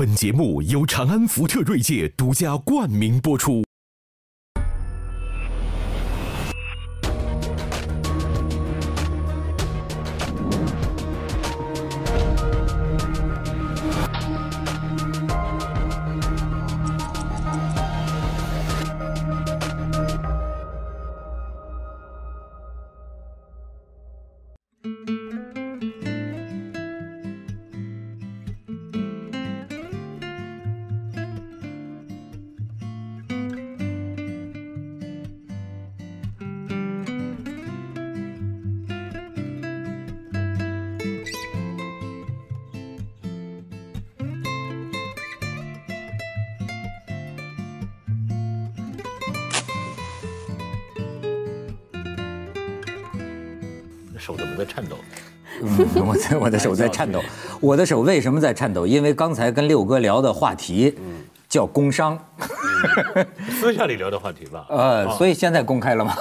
本节目由长安福特锐界独家冠名播出。我的 我的手在颤抖。我的手为什么在颤抖？因为刚才跟六哥聊的话题叫工伤，私下里聊的话题吧。呃，所以现在公开了吗？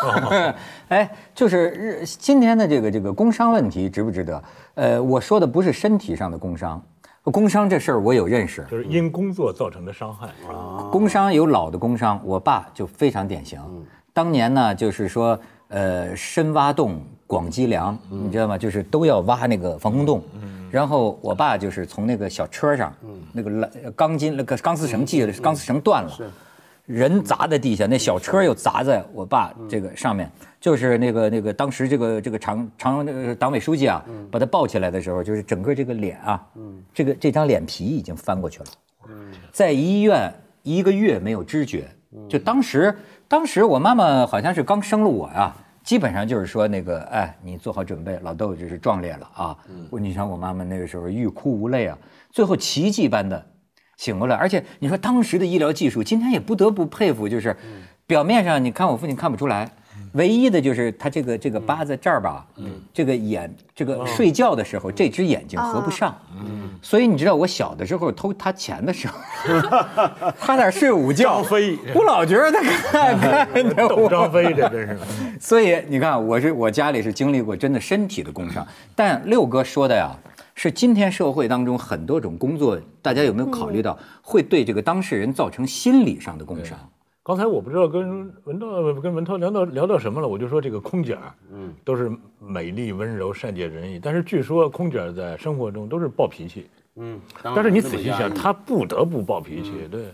哎，就是日今天的这个这个工伤问题值不值得？呃，我说的不是身体上的工伤，工伤这事儿我有认识。就是因工作造成的伤害。工伤有老的工伤，我爸就非常典型。当年呢，就是说，呃，深挖洞。广积粮，你知道吗？就是都要挖那个防空洞，然后我爸就是从那个小车上，那个钢钢筋那个钢丝绳系的钢丝绳断了，人砸在地下，那小车又砸在我爸这个上面，就是那个那个当时这个这个常常那个党委书记啊，把他抱起来的时候，就是整个这个脸啊，这个这张脸皮已经翻过去了，在医院一个月没有知觉，就当时当时我妈妈好像是刚生了我呀。基本上就是说那个，哎，你做好准备，老豆就是壮烈了啊！你想我妈妈那个时候欲哭无泪啊，最后奇迹般的醒过来，而且你说当时的医疗技术，今天也不得不佩服，就是表面上你看我父亲看不出来。唯一的就是他这个这个疤在这儿吧，这个眼这个睡觉的时候这只眼睛合不上，所以你知道我小的时候偷他钱的时候，他那睡午觉，张飞，我老觉得他看看着我，张飞这真是。所以你看，我是我家里是经历过真的身体的工伤，但六哥说的呀，是今天社会当中很多种工作，大家有没有考虑到会对这个当事人造成心理上的工伤？刚才我不知道跟文涛跟文涛聊到聊到什么了，我就说这个空姐儿，嗯，都是美丽温柔善解人意，但是据说空姐在生活中都是暴脾气，嗯，但是你仔细想，她不得不暴脾气，对，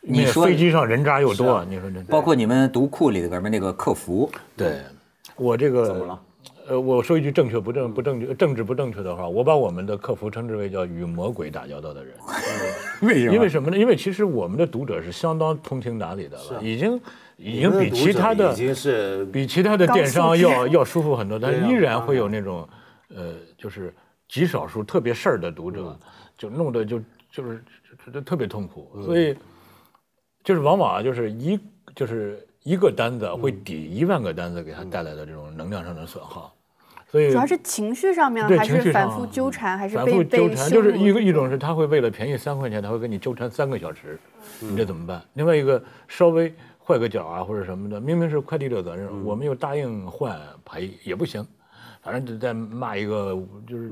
你说飞机上人渣又多，你说这包括你们读库里边那个客服，对，我这个怎么了？呃，我说一句正确不正不正确政治不正确的话，我把我们的客服称之为叫与魔鬼打交道的人。为什么？因为什么呢？因为其实我们的读者是相当通情达理的了，已经已经比其他的已经是比其他的电商要要舒服很多，但依然会有那种呃，就是极少数特别事儿的读者，就弄得就就是就特别痛苦，所以就是往往就是一就是一个单子会抵一万个单子给他带来的这种能量上的损耗。所以主要是情绪上面，还是反复纠缠，还是反复纠缠？就是一个一种是他会为了便宜三块钱，他会跟你纠缠三个小时，你这怎么办？另外一个稍微坏个脚啊或者什么的，明明是快递的责任，我们又答应换赔也不行，反正就再骂一个，就是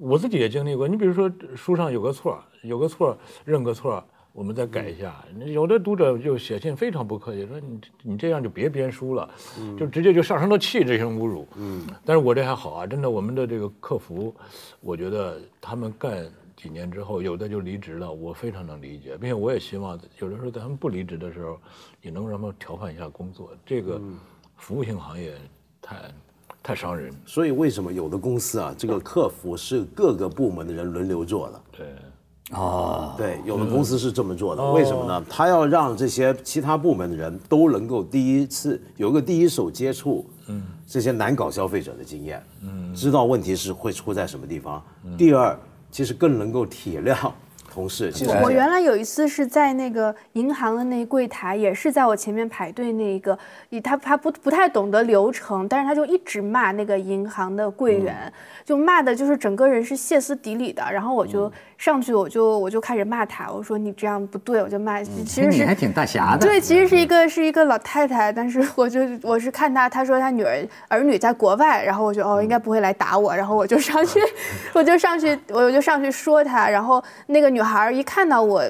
我自己也经历过。你比如说书上有个错，有个错认个错。我们再改一下。有的读者就写信非常不客气，说你你这样就别编书了，就直接就上升到气质性侮辱。嗯，但是我这还好啊，真的，我们的这个客服，我觉得他们干几年之后，有的就离职了，我非常能理解，并且我也希望有的时候在他们不离职的时候，也能让他们调换一下工作。这个服务性行业太太伤人。所以为什么有的公司啊，这个客服是各个部门的人轮流做的？对。哦，对，有的公司是这么做的，为什么呢？他要让这些其他部门的人都能够第一次有个第一手接触，嗯，这些难搞消费者的经验，嗯，知道问题是会出在什么地方。第二，其实更能够体谅。同事，我原来有一次是在那个银行的那柜台，也是在我前面排队那个，他他不不太懂得流程，但是他就一直骂那个银行的柜员，就骂的就是整个人是歇斯底里的，然后我就。上去我就我就开始骂他，我说你这样不对，我就骂，其实是你还挺大侠的。对，其实是一个是一个老太太，但是我就我是看她，她说她女儿儿女在国外，然后我就哦应该不会来打我，然后我就上去，我就上去，我就上去说她，然后那个女孩一看到我。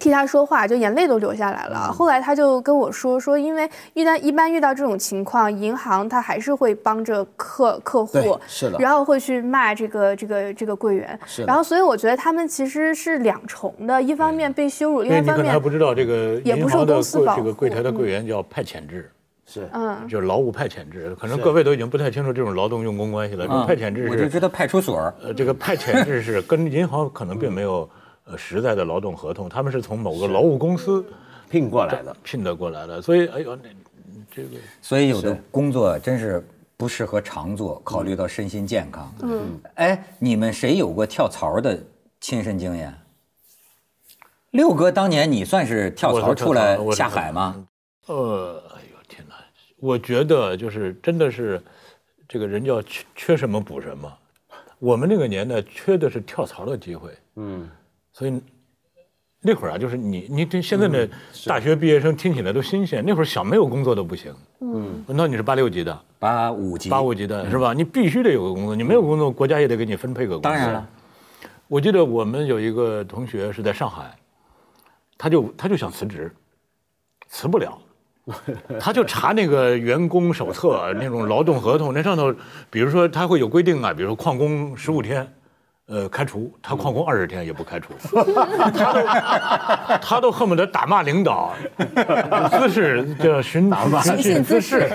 替他说话，就眼泪都流下来了。后来他就跟我说说，因为遇到一般遇到这种情况，银行他还是会帮着客客户，是的，然后会去骂这个这个这个柜员，然后所以我觉得他们其实是两重的，一方面被羞辱，另一方面还不知道这个也不受公司保护。这个柜台的柜员叫派遣制，是嗯，就是劳务派遣制，可能各位都已经不太清楚这种劳动用工关系了。派遣制我就知道派出所，呃，这个派遣制是跟银行可能并没有。呃，实在的劳动合同，他们是从某个劳务公司聘过来的，聘得过来的，所以，哎呦，那这个，所以有的工作真是不适合常做，考虑到身心健康。嗯，哎，你们谁有过跳槽的亲身经验？六哥，当年你算是跳槽出来下海吗？呃，哎呦天哪，我觉得就是真的是，这个人叫缺缺什么补什么，我们那个年代缺的是跳槽的机会。嗯。所以那会儿啊，就是你你这现在的大学毕业生听起来都新鲜，那会儿想没有工作都不行。嗯，那你是八六级的，八五级，八五级的是吧？你必须得有个工作，你没有工作，国家也得给你分配个工作。当然了，我记得我们有一个同学是在上海，他就他就想辞职，辞不了，他就查那个员工手册那种劳动合同，那上头比如说他会有规定啊，比如说旷工十五天。呃，开除他旷工二十天也不开除，他都他都恨不得打骂领导，姿势叫寻寻衅滋事，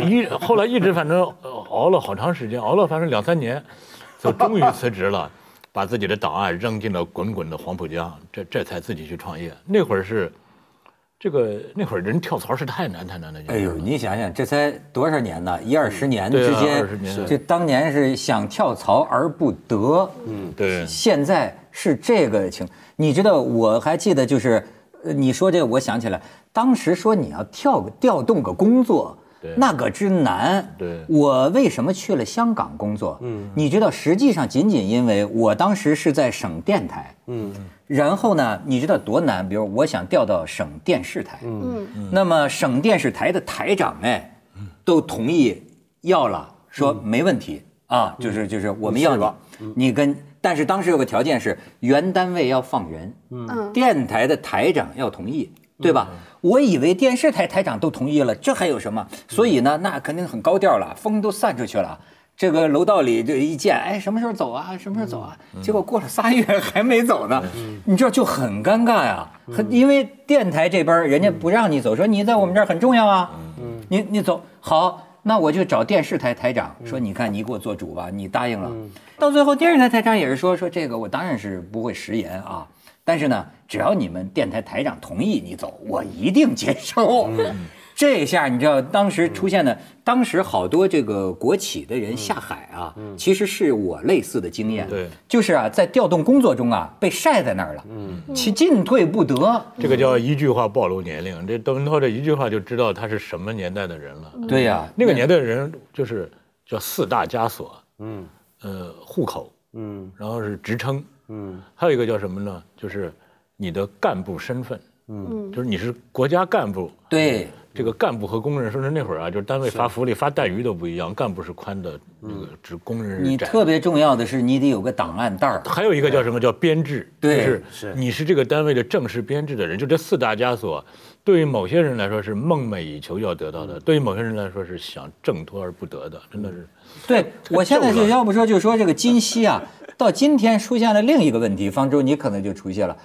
一后来一直反正熬了好长时间，熬了反正两三年，就终于辞职了，把自己的档案扔进了滚滚的黄浦江，这这才自己去创业。那会儿是。这个那会儿人跳槽是太难太难了。哎呦，你想想，这才多少年呢？一二十年之间，就当年是想跳槽而不得。嗯，对。现在是这个情，你知道？我还记得，就是你说这个，我想起来，当时说你要调调动个工作。那个之难。对，我为什么去了香港工作？嗯，你知道，实际上仅仅因为我当时是在省电台。嗯，然后呢，你知道多难？比如我想调到省电视台。嗯。那么省电视台的台长哎，都同意要了，说没问题。啊，就是就是我们要你，你跟，但是当时有个条件是原单位要放人，嗯，电台的台长要同意，对吧？我以为电视台台长都同意了，这还有什么？所以呢，那肯定很高调了，风都散出去了。这个楼道里就一见，哎，什么时候走啊？什么时候走啊？结果过了仨月还没走呢，你知道就很尴尬呀。很因为电台这边人家不让你走，说你在我们这儿很重要啊。嗯，你你走好，那我就找电视台台长说，你看你给我做主吧，你答应了。到最后电视台台长也是说说这个我当然是不会食言啊。但是呢，只要你们电台台长同意你走，我一定接受。这下你知道，当时出现的，当时好多这个国企的人下海啊，其实是我类似的经验。对，就是啊，在调动工作中啊，被晒在那儿了，其进退不得。这个叫一句话暴露年龄，这邓文涛这一句话就知道他是什么年代的人了。对呀，那个年代的人就是叫四大枷锁，嗯，呃，户口，嗯，然后是职称。嗯，还有一个叫什么呢？就是你的干部身份，嗯，就是你是国家干部。对，这个干部和工人，说是那会儿啊，就是单位发福利、发待遇都不一样，干部是宽的，那个职工人是你特别重要的是，你得有个档案袋儿。还有一个叫什么叫编制？对，是你是这个单位的正式编制的人。就这四大枷锁，对于某些人来说是梦寐以求要得到的，对于某些人来说是想挣脱而不得的，真的是。对我现在就要不说就说这个今昔啊。到今天出现了另一个问题，方舟你可能就出现了。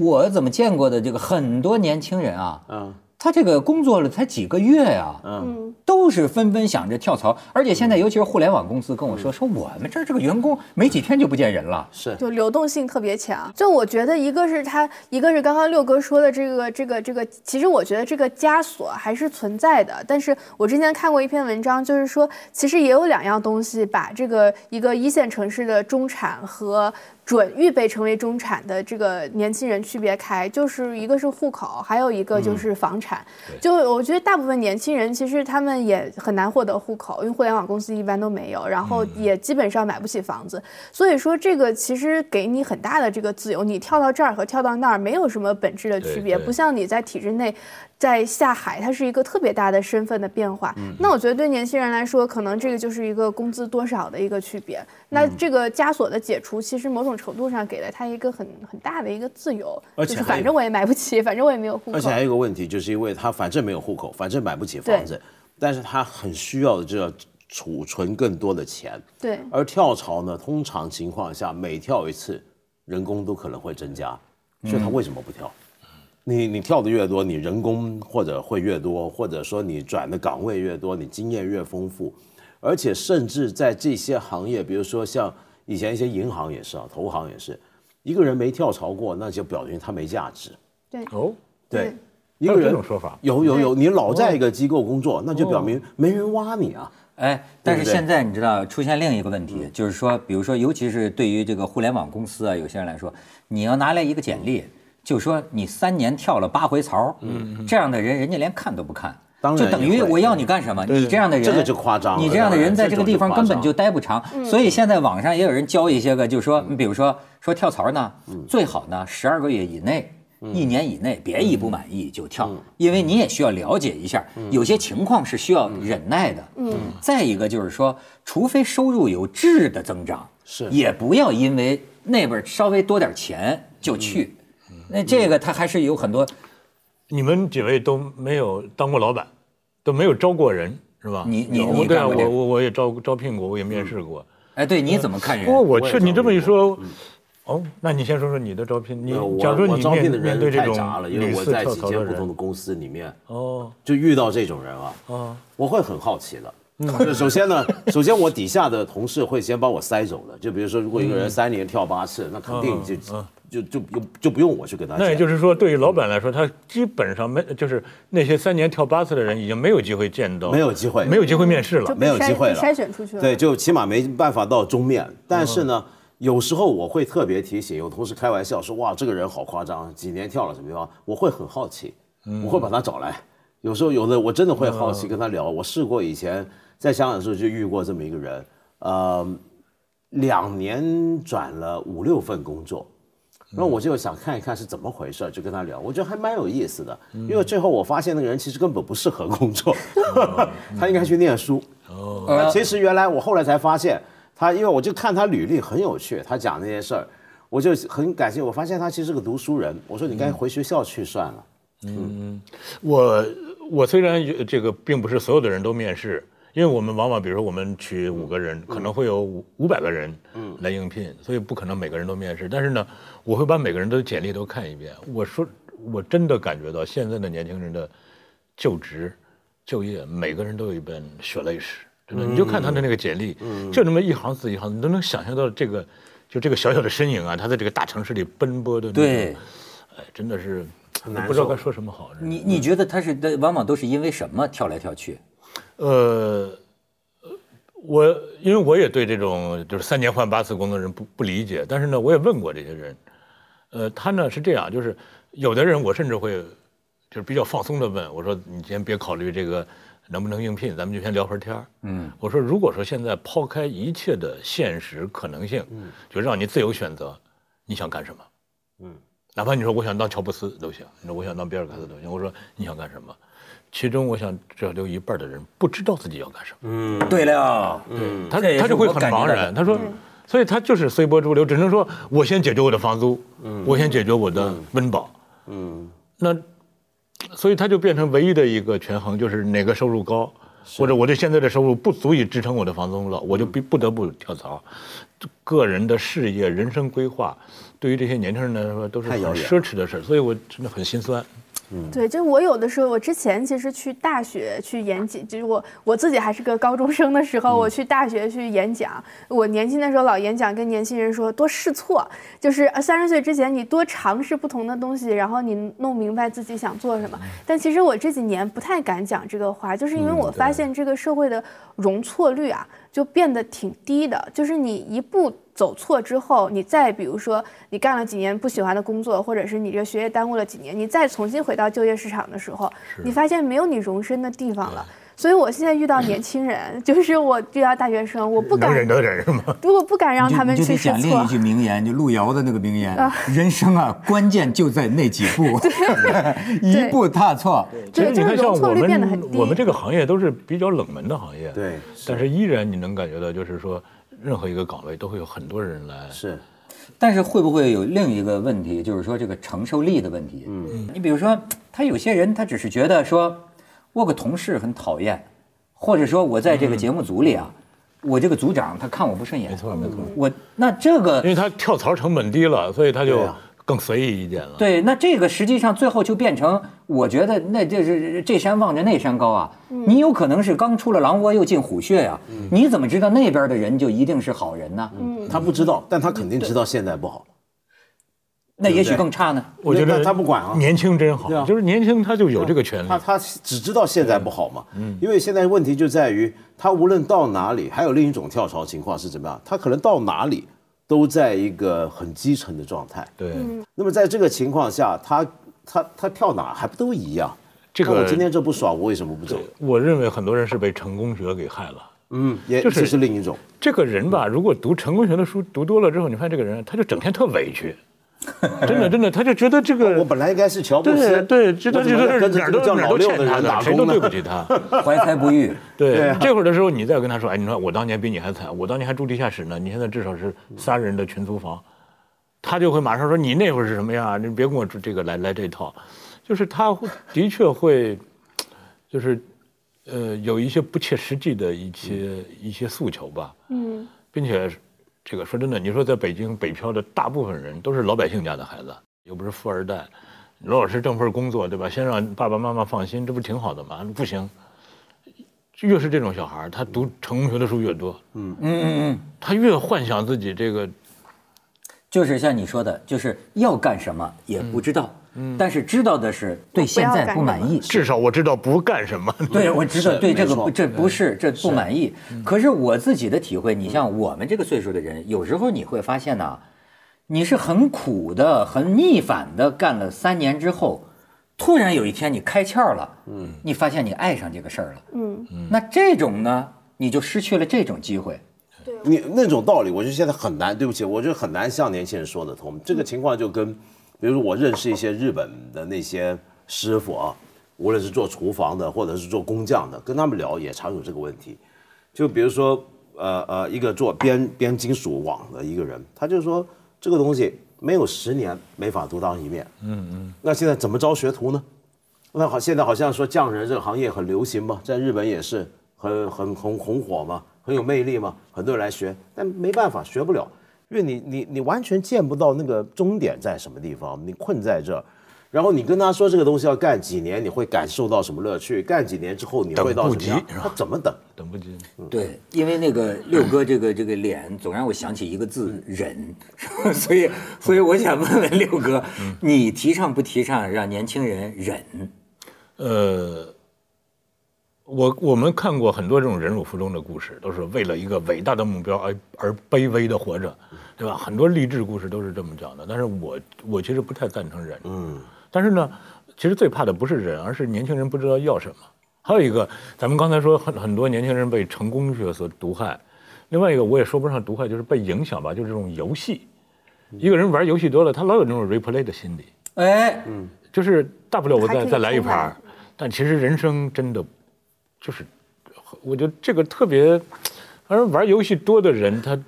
我怎么见过的这个很多年轻人啊？嗯。他这个工作了才几个月呀，嗯，都是纷纷想着跳槽，而且现在尤其是互联网公司跟我说，说我们这儿这个员工没几天就不见人了，是，就流动性特别强。就我觉得一个是他，一个是刚刚六哥说的这个这个这个，其实我觉得这个枷锁还是存在的。但是我之前看过一篇文章，就是说其实也有两样东西把这个一个一线城市的中产和。准预备成为中产的这个年轻人区别开，就是一个是户口，还有一个就是房产。就我觉得大部分年轻人其实他们也很难获得户口，因为互联网公司一般都没有，然后也基本上买不起房子。所以说这个其实给你很大的这个自由，你跳到这儿和跳到那儿没有什么本质的区别，不像你在体制内。在下海，它是一个特别大的身份的变化。那我觉得对年轻人来说，可能这个就是一个工资多少的一个区别。那这个枷锁的解除，其实某种程度上给了他一个很很大的一个自由，就是而且是反正我也买不起，反正我也没有户口而且。还有一个问题，就是因为他反正没有户口，反正买不起房子，但是他很需要的就要储存更多的钱。对而跳槽呢，通常情况下每跳一次，人工都可能会增加，所以他为什么不跳？你你跳的越多，你人工或者会越多，或者说你转的岗位越多，你经验越丰富，而且甚至在这些行业，比如说像以前一些银行也是啊，投行也是，一个人没跳槽过，那就表明他没价值。对。哦，对。对，一个人还有这种说法？有有有，你老在一个机构工作，那就表明没人挖你啊。哎，但是现在你知道出现另一个问题，就是说，比如说，尤其是对于这个互联网公司啊，有些人来说，你要拿来一个简历，就说你三年跳了八回槽，这样的人，人家连看都不看。当然就等于我要你干什么？你这样的人，这个就夸张了你这样的人在这个地方根本就待不长。所以现在网上也有人教一些个，就是说，你比如说说跳槽呢，最好呢十二个月以内。一年以内别一不满意就跳，因为你也需要了解一下，有些情况是需要忍耐的。嗯，再一个就是说，除非收入有质的增长，是也不要因为那边稍微多点钱就去。那这个他还是有很多，你们几位都没有当过老板，都没有招过人，是吧？你你你对啊，我我我也招招聘过，我也面试过。哎，对，你怎么看人不？过我去，你这么一说，哦，那你先说说你的招聘。你假如说你我招聘的人太杂了，因为我在几间不同的，公司里面，哦就遇到这种人啊，哦，我会很好奇的。就首先呢，首先我底下的同事会先把我筛走的。就比如说，如果一个人三年跳八次，那肯定就就就就就不用我去跟他讲。那也就是说，对于老板来说，他基本上没，就是那些三年跳八次的人，已经没有机会见到，没有机会没有机会面试了。没有机会了筛选出去了。对，就起码没办法到终面。但是呢，有时候我会特别提醒，有同事开玩笑说：“哇，这个人好夸张，几年跳了什么地方？”我会很好奇，我会把他找来。有时候有的我真的会好奇跟他聊。我试过以前在香港的时候就遇过这么一个人，呃，两年转了五六份工作。然后我就想看一看是怎么回事，就跟他聊，我觉得还蛮有意思的。因为最后我发现那个人其实根本不适合工作，他应该去念书。那其实原来我后来才发现，他因为我就看他履历很有趣，他讲那些事儿，我就很感谢。我发现他其实是个读书人。我说你该回学校去算了。嗯我我虽然这个并不是所有的人都面试，因为我们往往比如说我们取五个人，可能会有五五百个人来应聘，所以不可能每个人都面试。但是呢，我会把每个人的简历都看一遍。我说我真的感觉到现在的年轻人的就职、就业，每个人都有一本血泪史。真的，你就看他的那个简历，就那么一行字一行字，你都能想象到这个，就这个小小的身影啊，他在这个大城市里奔波的那种，对，哎，真的是难受不知道该说什么好。你你觉得他是，往往都是因为什么跳来跳去？呃，我因为我也对这种就是三年换八次工的人不不理解，但是呢，我也问过这些人，呃，他呢是这样，就是有的人我甚至会就是比较放松的问我说，你先别考虑这个能不能应聘，咱们就先聊会儿天儿。嗯，我说如果说现在抛开一切的现实可能性，就让你自由选择，你想干什么？嗯，哪怕你说我想当乔布斯都行，你说我想当比尔盖茨都行，我说你想干什么？其中我想至少有一半的人不知道自己要干什么。嗯对了，嗯，他就会很茫然。他说，所以他就是随波逐流，只能说我先解决我的房租，我先解决我的温饱。嗯，那，所以他就变成唯一的一个权衡，就是哪个收入高，或者我对现在的收入不足以支撑我的房租了，我就必不得不跳槽。个人的事业、人生规划，对于这些年轻人来说都是很奢侈的事儿，所以我真的很心酸。对，就我有的时候，我之前其实去大学去演讲，就是我我自己还是个高中生的时候，我去大学去演讲。我年轻的时候老演讲，跟年轻人说多试错，就是呃三十岁之前你多尝试不同的东西，然后你弄明白自己想做什么。但其实我这几年不太敢讲这个话，就是因为我发现这个社会的容错率啊，就变得挺低的，就是你一步。走错之后，你再比如说你干了几年不喜欢的工作，或者是你这学业耽误了几年，你再重新回到就业市场的时候，你发现没有你容身的地方了。所以我现在遇到年轻人，就是我遇到大学生，我不敢能忍得忍是吗？我不敢让他们去试错得讲另一。句名言，就路遥的那个名言：人生啊，关键就在那几步，一步踏错。其实你看，像就是容错我率变得很低们我们这个行业都是比较冷门的行业，对但是依然你能感觉到，就是说，任何一个岗位都会有很多人来，是。但是会不会有另一个问题，就是说这个承受力的问题？嗯，你比如说，他有些人他只是觉得说，我个同事很讨厌，或者说我在这个节目组里啊，我这个组长他看我不顺眼，没错没错，我那这个因为他跳槽成本低了，所以他就啊更随意一点了。对，那这个实际上最后就变成，我觉得那就是这山望着那山高啊。你有可能是刚出了狼窝又进虎穴呀、你怎么知道那边的人就一定是好人呢？他不知道，但他肯定知道现在不好。那也许更差呢。我觉得他不管啊年轻真好就是年轻他就有这个权利他。他只知道现在不好嘛，因为现在问题就在于他无论到哪里，还有另一种跳槽情况是怎么样？他可能到哪里都在一个很基层的状态。对，那么在这个情况下，他他他跳哪还不都一样？这个我今天这不爽，我为什么不走？我认为很多人是被成功学给害了。嗯，也就是这是另一种。这个人吧，如果读成功学的书读多了之后，你发现这个人他就整天特委屈，真的真的，他就觉得这个我本来应该是乔布斯，对对，这他我怎么觉得跟着这个哪儿都哪儿叫老六都欠他的人打，谁都？对不起他。怀才不遇，对，啊这会儿的时候你再跟他说，哎，你说我当年比你还惨，我当年还住地下室呢，你现在至少是三人的群租房，他就会马上说你那会儿是什么样？你别跟我这个来来这套，就是他会的确会，就是呃有一些不切实际的一些一些诉求吧，嗯，并且这个说真的，你说在北京北漂的大部分人都是老百姓家的孩子，又不是富二代，老老实挣份工作，对吧？先让爸爸妈妈放心，这不挺好的吗？不行，越是这种小孩儿，他读成功学的书越多，嗯嗯嗯，他越幻想自己这个就是像你说的，就是要干什么也不知道，但是知道的是对现在不满意。至少我知道不干什么。对，我知道，对这个这不是这不满意。可是我自己的体会，你像我们这个岁数的人，有时候你会发现呢，你是很苦的、很逆反的干了三年之后，突然有一天你开窍了，嗯，你发现你爱上这个事儿了，嗯，那这种呢，你就失去了这种机会。对你那种道理，我觉得现在很难。对不起，我觉得很难向年轻人说得通。这个情况就跟，比如说我认识一些日本的那些师傅啊，无论是做厨房的或者是做工匠的，跟他们聊也常有这个问题。就比如说，呃呃，一个做编编金属网的一个人，他就说这个东西没有十年没法独当一面。嗯嗯。那现在怎么招学徒呢？那好，现在好像说匠人这个行业很流行嘛，在日本也是很很红红火嘛，很有魅力嘛，很多人来学，但没办法学不了，因为你你你完全见不到那个终点在什么地方，你困在这儿。然后你跟他说这个东西要干几年，你会感受到什么乐趣？干几年之后你会到什么样等不及？他怎么等？等不及，对，因为那个六哥这个这个脸总让我想起一个字“忍”，所以所以我想问问六哥，你提倡不提倡让年轻人忍？呃，我我们看过很多这种忍辱负重的故事，都是为了一个伟大的目标而而卑微的活着，对吧？很多励志故事都是这么讲的。但是我我其实不太赞成忍，嗯，但是呢，其实最怕的不是忍，而是年轻人不知道要什么。还有一个，咱们刚才说很很多年轻人被成功学所毒害，另外一个我也说不上毒害，就是被影响吧，就是这种游戏。一个人玩游戏多了，他老有那种 replay 的心理，哎，嗯就是大不了我再再来一盘儿，但其实人生真的就是，我觉得这个特别，反正玩游戏多的人，他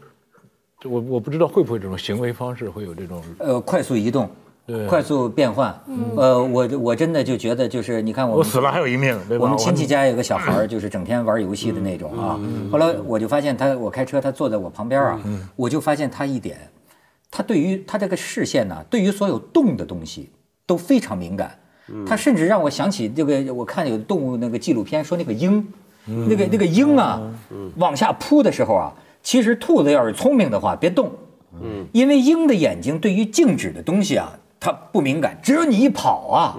我我不知道会不会这种行为方式会有这种呃，快速移动，对快速变换，呃，我我真的就觉得就是你看我我死了还有一命，对吧？我们亲戚家有个小孩儿，就是整天玩游戏的那种啊。后来我就发现他，我开车，他坐在我旁边啊，我就发现他一点，他对于他这个视线呢，对于所有动的东西都非常敏感。他甚至让我想起这个，我看有动物那个纪录片说那个鹰，那个那个鹰啊，往下扑的时候啊，其实兔子要是聪明的话，别动，因为鹰的眼睛对于静止的东西啊，它不敏感，只有你一跑啊，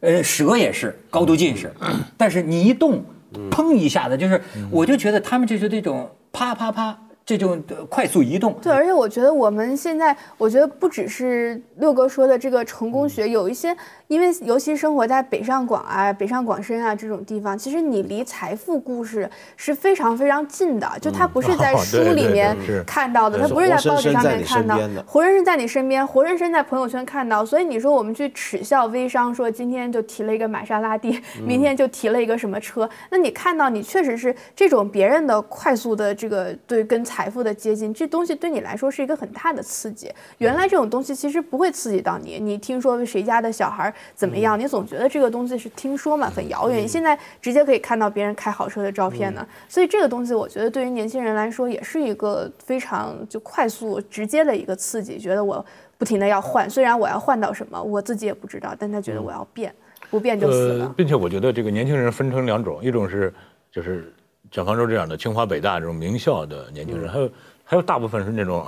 呃，蛇也是高度近视，但是你一动，砰一下子，就是我就觉得他们就是这种啪啪啪，这种呃快速移动。对，而且我觉得我们现在，我觉得不只是六哥说的这个成功学，有一些，因为尤其生活在北上广啊、北上广深啊这种地方，其实你离财富故事是非常非常近的，就它不是在书里面看到的，对它不是在报纸上生在你面看到身边的，活生生在你身边，活生生在朋友圈看到。所以你说我们去耻笑微商，说今天就提了一个玛莎拉蒂，明天就提了一个什么车，那你看到你确实是这种别人的快速的这个对跟财富的接近，这东西对你来说是一个很大的刺激。原来这种东西其实不会刺激到你，你听说谁家的小孩怎么样，你总觉得这个东西是听说嘛，很遥远。你现在直接可以看到别人开好车的照片呢，所以这个东西我觉得对于年轻人来说也是一个非常就快速直接的一个刺激，觉得我不停的要换，虽然我要换到什么我自己也不知道，但他觉得我要变，不变就死了。并且我觉得这个年轻人分成两种，一种是就是像方舟这样的清华北大这种名校的年轻人，还有还有大部分是那种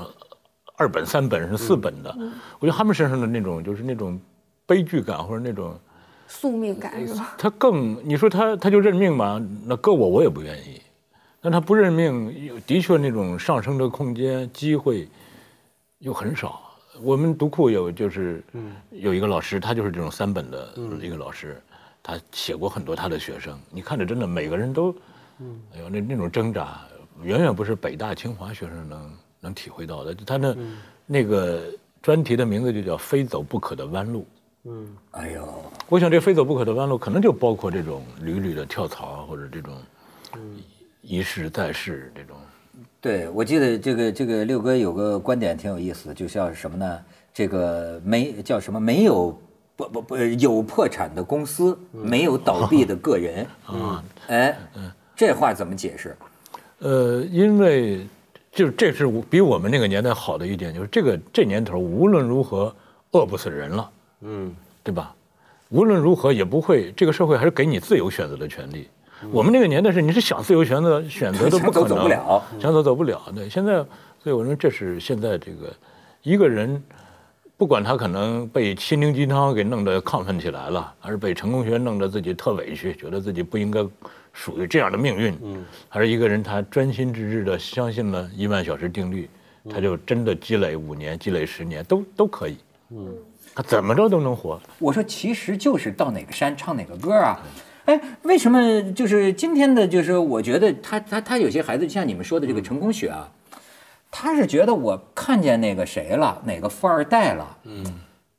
二本、三本是四本的。我觉得他们身上的那种就是那种悲剧感或者那种宿命感是吧？他更你说他他就认命嘛？那搁我我也不愿意。但他不认命，的确那种上升的空间机会又很少。我们读库有就是有一个老师，他就是这种三本的一个老师，他写过很多他的学生，你看着真的每个人都，哎呦那那种挣扎，远远不是北大清华学生能能体会到的。他那那个专题的名字就叫“非走不可的弯路”。嗯哎呦，我想这非走不可的弯路，可能就包括这种屡屡的跳槽啊，或者这种一试再试这种。对，我记得这个这个六哥有个观点挺有意思的，就叫什么呢？这个没叫什么？没有不不不有破产的公司，没有倒闭的个人。啊，哎，这话怎么解释？呃，因为就这是比我们那个年代好的一点，就是这个这年头无论如何饿不死人了，嗯，对吧？无论如何也不会，这个社会还是给你自由选择的权利。我们那个年代是你是想自由选择选择都不可能，想走走不了想走走不了。对，现在所以我说这是现在这个一个人，不管他可能被心灵鸡汤给弄得亢奋起来了，还是被成功学弄得自己特委屈，觉得自己不应该属于这样的命运，嗯，还是一个人他专心致志的相信了一万小时定律，他就真的积累五年、积累十年都都可以，嗯，他怎么着都能活。我说其实就是到哪个山唱哪个歌啊。哎，为什么就是今天的，就是我觉得他他他有些孩子，像你们说的这个成功学啊，他是觉得我看见那个谁了，哪个富二代了，嗯，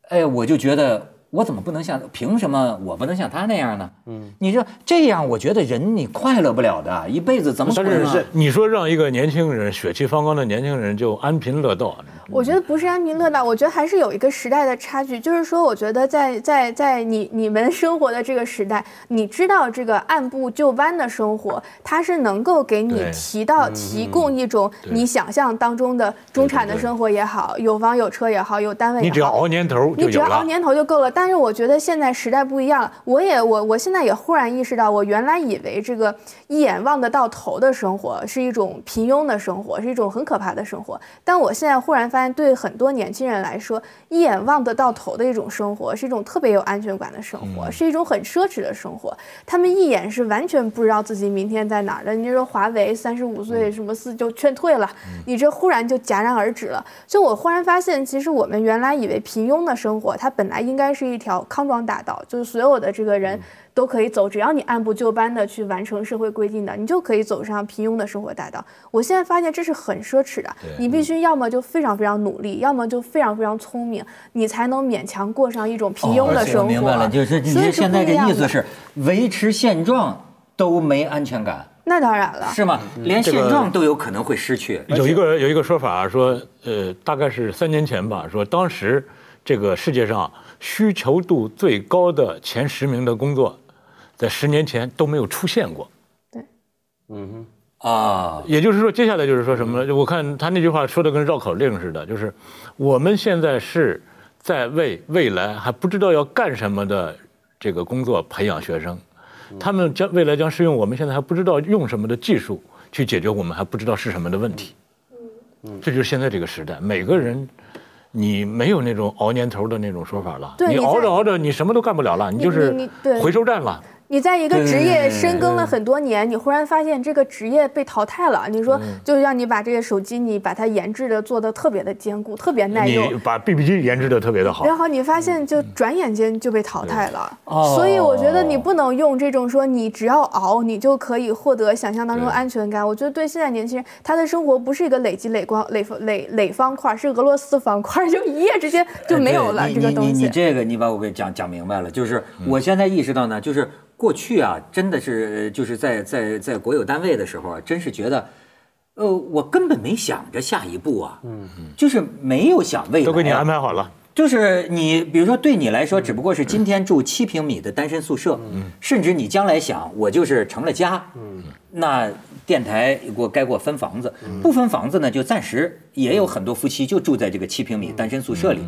哎，我就觉得我怎么不能像，凭什么我不能像他那样呢？嗯，你说这样，我觉得人你快乐不了的，一辈子怎么可能啊？你说让一个年轻人血气方刚的年轻人就安贫乐道，我觉得不是安贫乐道，我觉得还是有一个时代的差距。就是说，我觉得在在在你你们生活的这个时代，你知道这个按部就班的生活，它是能够给你提到提供一种你想象当中的中产的生活也好，有房有车也好，有单位也好，你只要熬年头。你只要熬年头就够了。但是我觉得现在时代不一样了，我也我我现在也忽然意识到，我原来以为这个一眼望得到头的生活是一种平庸的生活，是一种很可怕的生活。但我现在忽然发现，对很多年轻人来说，一眼望得到头的一种生活，是一种特别有安全感的生活，是一种很奢侈的生活。他们一眼是完全不知道自己明天在哪儿的。你说华为三十五岁什么四就劝退了，你这忽然就戛然而止了。就我忽然发现，其实我们原来以为平庸的生活，它本来应该是一条康庄大道，就是所有的这个人都可以走，只要你按部就班的去完成社会规定的，你就可以走上平庸的生活大道。我现在发现这是很奢侈的，你必须要么就非常非常努力，要么就非常非常聪明，你才能勉强过上一种平庸的生活。哦明白了，就是你所以现在的这意思是维持现状都没安全感，那当然了，是吗？连现状都有可能会失去。有一个有一个说法说，呃，大概是三年前吧，说当时这个世界上需求度最高的前十名的工作，在十年前都没有出现过。对，嗯哼啊，也就是说，接下来就是说什么呢？我看他那句话说的跟绕口令似的，就是我们现在是在为未来还不知道要干什么的这个工作培养学生，他们将未来将是用我们现在还不知道用什么的技术去解决我们还不知道是什么的问题。嗯这就是现在这个时代，每个人。你没有那种熬年头的那种说法了，你熬着熬着，你什么都干不了了，你就是回收站了。你在一个职业深耕了很多年，你忽然发现这个职业被淘汰了。你说，就让你把这个手机，你把它研制的做的特别的坚固，特别耐你用。把 BB 机研制的特别的好，然后你发现，就转眼间就被淘汰了。哦所以我觉得你不能用这种说你只要熬，你就可以获得想象当中的安全感。我觉得对现在年轻人，他的生活不是一个累积累光累累累方块，是俄罗斯方块，就一夜之间就没有了这个东西。你这个你把我给讲讲明白了，就是我现在意识到呢，就是过去啊，真的是就是在在在国有单位的时候啊，真是觉得。呃，我根本没想着下一步啊，嗯，就是没有想未来、啊，都给你安排好了。就是你，比如说对你来说，只不过是今天住七平米的单身宿舍，甚至你将来想，我就是成了家，那电台给我该给我分房子，不分房子呢，就暂时也有很多夫妻就住在这个七平米单身宿舍里，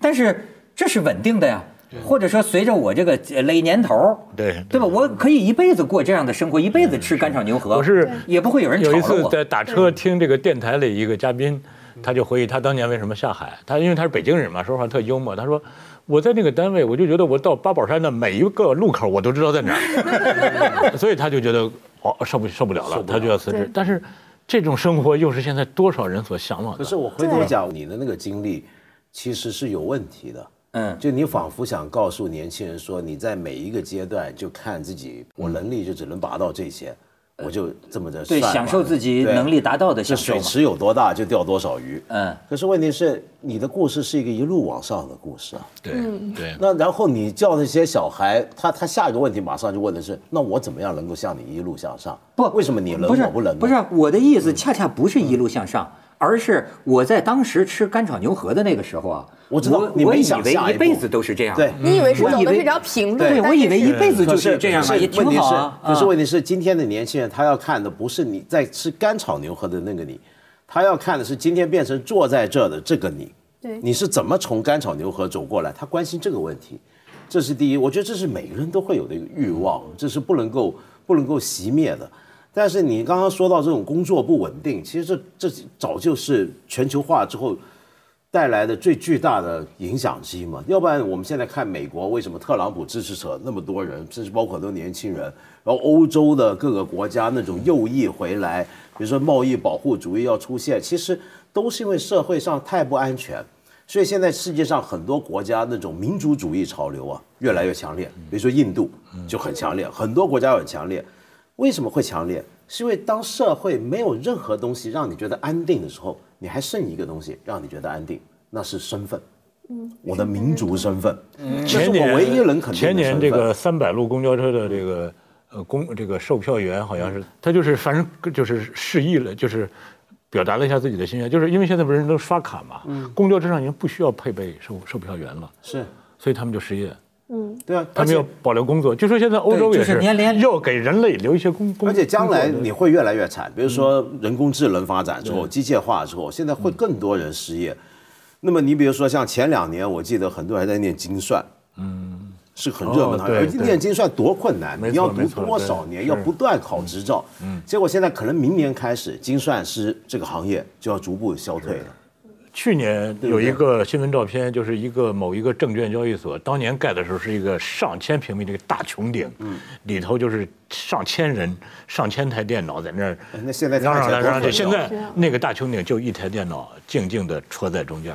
但是这是稳定的呀，或者说随着我这个呃垒年头儿，对对吧？我可以一辈子过这样的生活，一辈子吃干炒牛河，我是也不会有人有一。次在打车听这个电台里一个嘉宾，他就回忆他当年为什么下海。他因为他是北京人嘛，说话特幽默。他说我在那个单位，我就觉得我到八宝山的每一个路口我都知道在哪儿，所以他就觉得哦受不受不了了，他就要辞职。但是这种生活又是现在多少人所向往的。可是我回头讲，你的那个经历其实是有问题的。嗯，就你仿佛想告诉年轻人说，你在每一个阶段就看自己，我能力就只能达到这些，我就这么着对，吧享受自己能力达到的这享受。水池有多大就钓多少鱼。嗯，可是问题是，你的故事是一个一路往上的故事啊。对对，那然后你叫那些小孩，他他下一个问题马上就问的是，那我怎么样能够像你一路向上？不为什么你能我不能？不是我的意思，恰恰不是一路向上，而是我在当时吃干炒牛河的那个时候啊，我知道你没我以为一辈子都是这样。对你以为是我以为走的是条平路，对，我以为一辈子就是这样啊，可是也挺问题是好啊。可是啊问题是，今天的年轻人他要看的不是你在吃干炒牛河的那个你，他要看的是今天变成坐在这儿的这个你。对你是怎么从干炒牛河走过来？他关心这个问题，这是第一。我觉得这是每个人都会有的一个欲望，这是不能够不能够熄灭的。但是你刚刚说到这种工作不稳定，其实这这早就是全球化之后带来的最巨大的影响之一嘛。要不然我们现在看美国，为什么特朗普支持者那么多人，甚至包括很多年轻人，然后欧洲的各个国家那种右翼回来，比如说贸易保护主义要出现，其实都是因为社会上太不安全。所以现在世界上很多国家那种民族主义潮流啊，越来越强烈。比如说印度就很强烈，很多国家很强烈。为什么会强烈？是因为当社会没有任何东西让你觉得安定的时候，你还剩一个东西让你觉得安定，那是身份。嗯我的民族身份，这是前年我唯一能肯定的前年这个三百路公交车的这个呃公这个售票员好像是他就是反正就是示意了，就是表达了一下自己的心愿，就是因为现在不是人都刷卡嘛，嗯。公交车上已经不需要配备售售票员了，是。所以他们就失业，对啊，他没有保留工作。就说现在欧洲对也就是连连要给人类留一些工工，而且将来你会越来越惨，比如说人工智能发展之后，机械化之后，现在会更多人失业。那么你比如说像前两年，我记得很多人还在念精算，嗯，是很热门的行业。哦对对而念精算多困难，你要读多少年，要不断考执照。嗯，结果现在可能明年开始，精算师这个行业就要逐步消退了。去年有一个新闻照片，就是一个某一个证券交易所，当年盖的时候是一个上千平米的一个大穹顶，里头就是上千人、上千台电脑在那儿那现在嚷嚷来嚷去。看起来多现在那个大穹顶就一台电脑静静地戳在中间，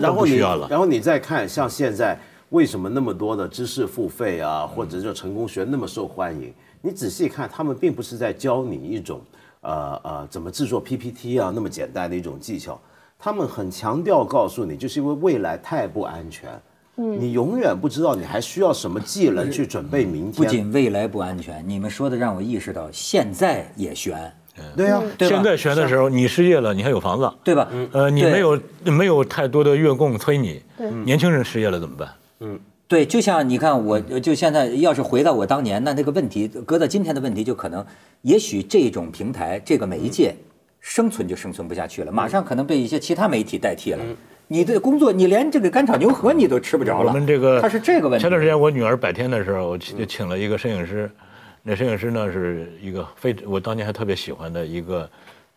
然后你不需要了，然后你再看，像现在为什么那么多的知识付费啊，或者就成功学那么受欢迎？你仔细看，他们并不是在教你一种呃呃怎么制作 PPT 啊那么简单的一种技巧，他们很强调告诉你，就是因为未来太不安全，嗯，你永远不知道你还需要什么技能去准备明天。不。仅未来不安全，你们说的让我意识到现在也悬，对啊，现在悬的时候，你失业了，你还有房子，对吧？呃，你没有没有太多的月供催你，年轻人失业了怎么办？嗯。对，就像你看，我就现在要是回到我当年，那那个问题搁到今天的问题，就可能，也许这种平台这个媒介生存就生存不下去了，马上可能被一些其他媒体代替了。你的工作，你连这个干炒牛河你都吃不着了。我们这个它是这个问题。前段时间我女儿百天的时候，我就请了一个摄影师，那摄影师呢是一个非我当年还特别喜欢的一个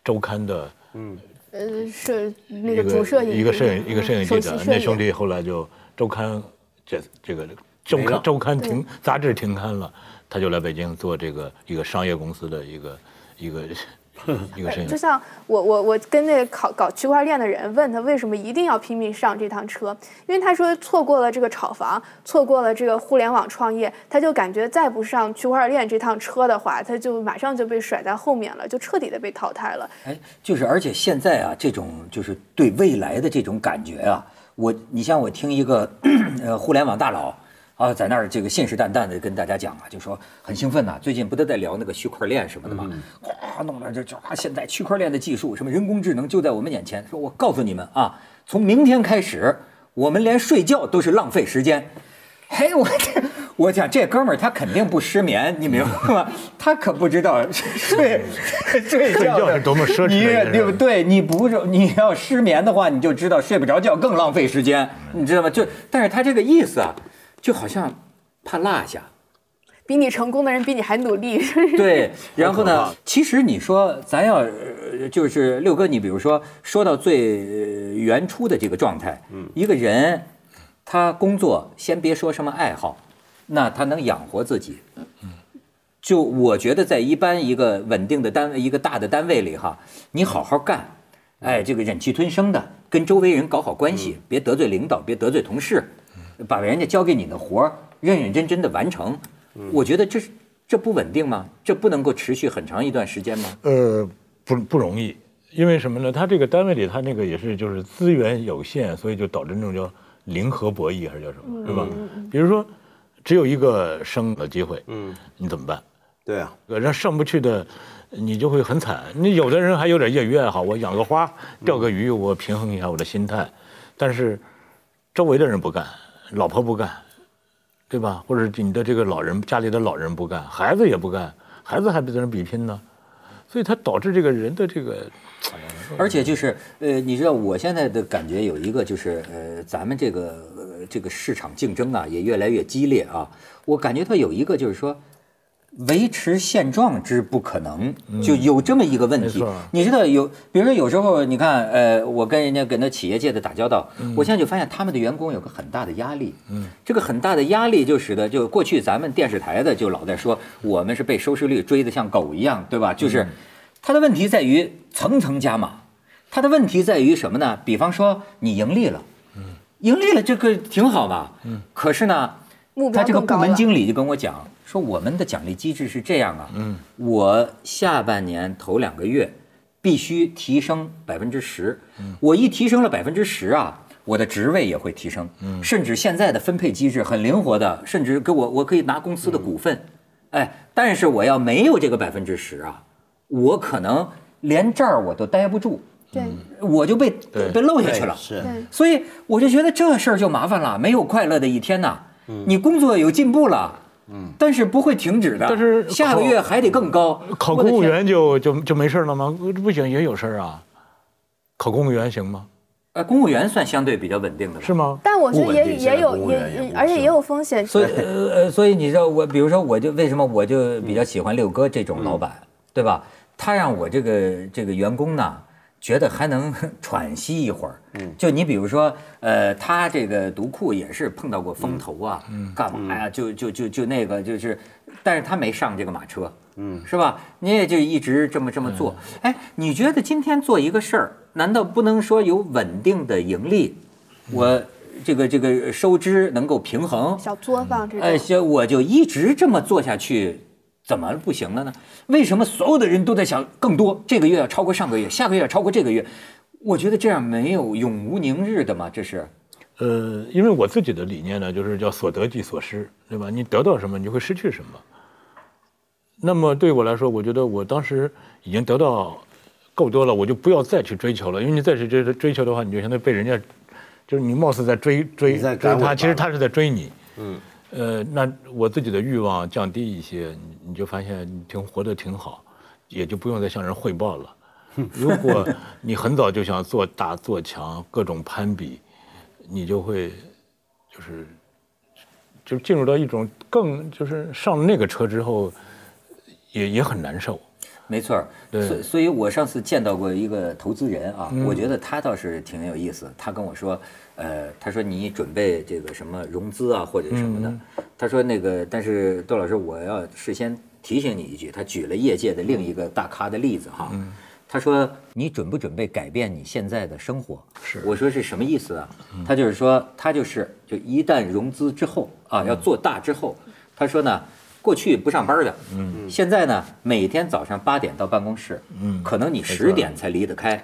周刊的嗯呃，摄那个主摄影一个摄影一个摄影记者那兄弟后来就周刊这这个周刊周刊停杂志停刊了，他就来北京做这个一个商业公司的一个一个。就像我我我跟那个搞搞区块链的人问他为什么一定要拼命上这趟车，因为他说错过了这个炒房，错过了这个互联网创业，他就感觉再不上区块链这趟车的话，他就马上就被甩在后面了，就彻底的被淘汰了。哎，就是而且现在啊，这种就是对未来的这种感觉啊，我你像我听一个呃互联网大佬啊，在那儿这个信誓旦旦的跟大家讲啊，就说很兴奋呐、最近不都在聊那个区块链什么的吗？哗、弄得这这啊，现在区块链的技术，什么人工智能就在我们眼前。说我告诉你们啊，从明天开始，我们连睡觉都是浪费时间。嘿，我这我讲这哥们儿他肯定不失眠，你明白吗？他可不知道睡 睡觉是多么奢侈的你对不对？你不是你要失眠的话，你就知道睡不着觉更浪费时间，你知道吗？就但是他这个意思啊，就好像怕落下。比你成功的人比你还努力，对，然后呢？其实你说咱要呃就是六哥，你比如说说到最呃原初的这个状态，一个人他工作先别说什么爱好，那他能养活自己。就我觉得，在一般一个稳定的单位、一个大的单位里哈，你好好干，哎，这个忍气吞声的，跟周围人搞好关系，别得罪领导，别得罪同事，把人家交给你的活儿认认真真的完成。我觉得这是这不稳定吗？这不能够持续很长一段时间吗？呃，不不容易，因为什么呢？他这个单位里，他那个也是就是资源有限，所以就导致那种叫零和博弈还是叫什么，是吧？比如说，只有一个升的机会，嗯，你怎么办？对啊，人家上不去的，你就会很惨。你有的人还有点业余爱好，我养个花，钓个鱼，我平衡一下我的心态。但是周围的人不干，老婆不干，对吧？或者你的这个老人家里的老人不干，孩子也不干，孩子还跟人比拼呢，所以它导致这个人的这个而且就是呃，你知道我现在的感觉有一个就是呃，咱们这个呃这个市场竞争啊也越来越激烈啊。我感觉到有一个就是说。维持现状之不可能，就有这么一个问题。你知道有，比如说有时候你看，呃，我跟人家跟那企业界的打交道，我现在就发现他们的员工有个很大的压力。嗯，这个很大的压力就使得就过去咱们电视台的就老在说我们是被收视率追得像狗一样，对吧？就是他的问题在于层层加码，他的问题在于什么呢？比方说你盈利了，盈利了这个挺好嘛，可是呢，目标他这个部门。经理就跟我讲说，我们的奖励机制是这样啊，嗯，我下半年头两个月必须提升百分之十，我一提升了百分之十啊，我的职位也会提升，嗯，甚至现在的分配机制很灵活的，甚至给我我可以拿公司的股份，哎，但是我要没有这个百分之十啊，我可能连这儿我都待不住，对。我就被被漏下去了，是，所以我就觉得这事儿就麻烦了，没有快乐的一天呐。你工作有进步了，嗯，但是不会停止的。但是下个月还得更高。考公务员就就就没事了吗？不行，也有事儿啊。考公务员行吗？呃，公务员算相对比较稳定的吧是？吗？但我觉得也也有也也，而且也有风险。所以呃呃，所以你知道我，比如说我就为什么我就比较喜欢六哥这种老板，对吧？他让我这个这个员工呢，觉得还能 喘息一会儿。嗯，就你比如说，呃，他这个读库也是碰到过风头啊，干嘛呀？就就就就那个就是，但是他没上这个马车。嗯，是吧？你也就一直这么这么做。哎，你觉得今天做一个事儿，难道不能说有稳定的盈利？我这个这个收支能够平衡，小作坊这哎，种，行，我就一直这么做下去，怎么不行了呢？为什么所有的人都在想更多？这个月要超过上个月，下个月要超过这个月？我觉得这样没有永无宁日的嘛，这是。呃，因为我自己的理念呢，就是叫所得即所失，对吧？你得到什么，你就会失去什么。那么对我来说，我觉得我当时已经得到够多了，我就不要再去追求了，因为你再去追追求的话，你就相当于被人家，就是你貌似在追追追他，其实他是在追你。嗯。呃，那我自己的欲望降低一些，你你就发现你挺活得挺好，也就不用再向人汇报了。如果你很早就想做大做强，各种攀比，你就会就是就进入到一种更就是上了那个车之后，也也很难受。没错，对所以所以我上次见到过一个投资人啊，嗯我觉得他倒是挺有意思。他跟我说，呃，他说你准备这个什么融资啊或者什么的，嗯他说那个，但是窦老师，我要事先提醒你一句，他举了业界的另一个大咖的例子哈。嗯他说：“你准不准备改变你现在的生活？”是，我说是什么意思啊？他就是说，他就是就一旦融资之后啊，要做大之后，他说呢，过去不上班的，嗯，现在呢，每天早上八点到办公室，嗯，可能你十点才离得开，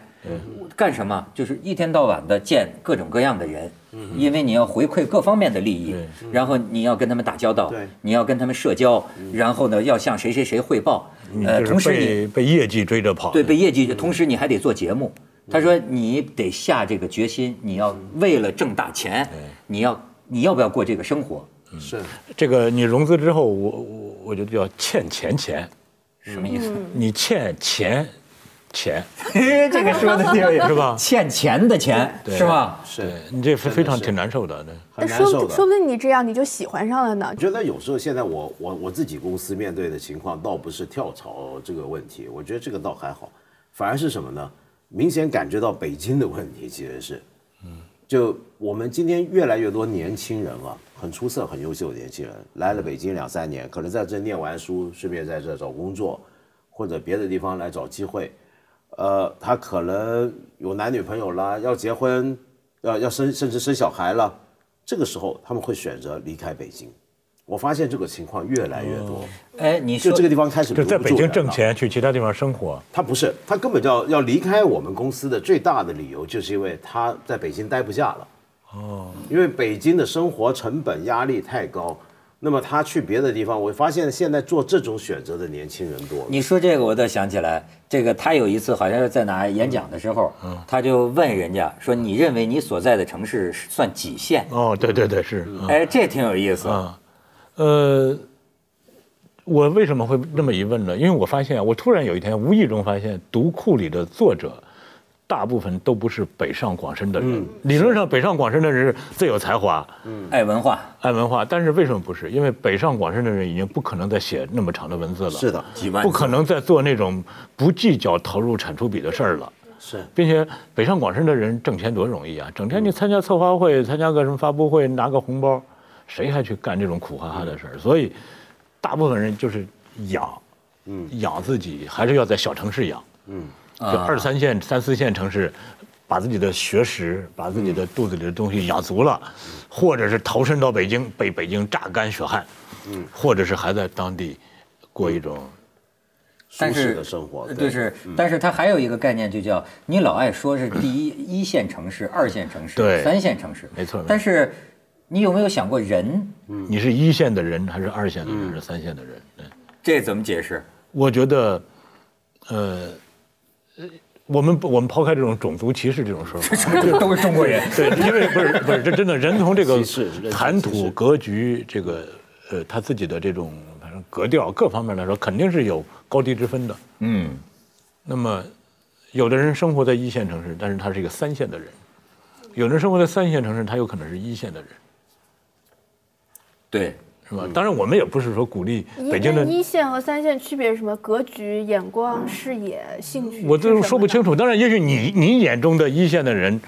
干什么？就是一天到晚的见各种各样的人，因为你要回馈各方面的利益，然后你要跟他们打交道对，你要跟他们社交，然后呢，要向谁谁谁汇报，呃，同时你被被业绩追着跑。对，被业绩，同时你还得做节目。他说你得下这个决心，你要为了挣大钱，你要你要不要过这个生活？是。这个你融资之后，我我我觉得叫欠钱钱，什么意思？你欠钱钱，这个说的挺有意思 是吧欠钱的钱是吧？是，你这非非常挺难受的。对那说很难受的。不说不定你这样你就喜欢上了呢我。觉得有时候现在我我我自己公司面对的情况，倒不是跳槽这个问题，我觉得这个倒还好，反而是什么呢？明显感觉到北京的问题其实是，嗯就我们今天越来越多年轻人啊，很出色、很优秀的年轻人来了北京两三年，可能在这念完书，顺便在这找工作，或者别的地方来找机会，呃，他可能有男女朋友啦，要结婚，要要生，甚至生小孩了，这个时候他们会选择离开北京。我发现这个情况越来越多，哎，你说就这个地方开始就在。北京挣钱，去其他地方生活。他不是，他根本就要要离开我们公司的最大的理由，就是因为他在北京待不下了。哦，因为北京的生活成本压力太高，那么他去别的地方，我发现现在做这种选择的年轻人多了。你说这个，我倒想起来，这个他有一次好像是在哪儿演讲的时候，他就问人家说：“你认为你所在的城市算几线哦，对对对，是。？”哎，这挺有意思。啊，呃，我为什么会这么一问呢？因为我发现，我突然有一天无意中发现，读库里的作者，大部分都不是北上广深的人。理论上，北上广深的人是最有才华、嗯。爱文化，爱文化，但是为什么不是？因为北上广深的人已经不可能再写那么长的文字了，是的，几万不可能再做那种不计较投入产出比的事儿了。是。并且北上广深的人挣钱多容易啊！整天你参加策划会，参加个什么发布会，拿个红包，谁还去干这种苦哈哈的事儿？所以，大部分人就是养，嗯，养自己，还是要在小城市养，嗯，就二三线、三四线城市，把自己的学识，把自己的肚子里的东西养足了，或者是投身到北京，被北京榨干血汗，嗯，或者是还在当地过一种但是舒适的生活，就，是，但是它还有一个概念，就叫你老爱说是第一一线城市、二线城市、对。三线城市，没错但是你有没有想过人？你是一线的人，还是二线的人，还是三线的人？对。这怎么解释？我觉得，呃，呃我们我们抛开这种种族歧视这种说法，都是中国人？对，因为不是不是，这真的人从这个谈吐格局，这个呃他自己的这种反正格调各方面来说，肯定是有高低之分的。嗯，那么，有的人生活在一线城市，但是他是一个三线的人；有人生活在三线城市，他有可能是一线的人，对，是吧？当然，我们也不是说鼓励北京的一线和三线区别是什么？格局、眼光、视野、兴趣，我这说不清楚。当然，也许你你眼中的一线的人，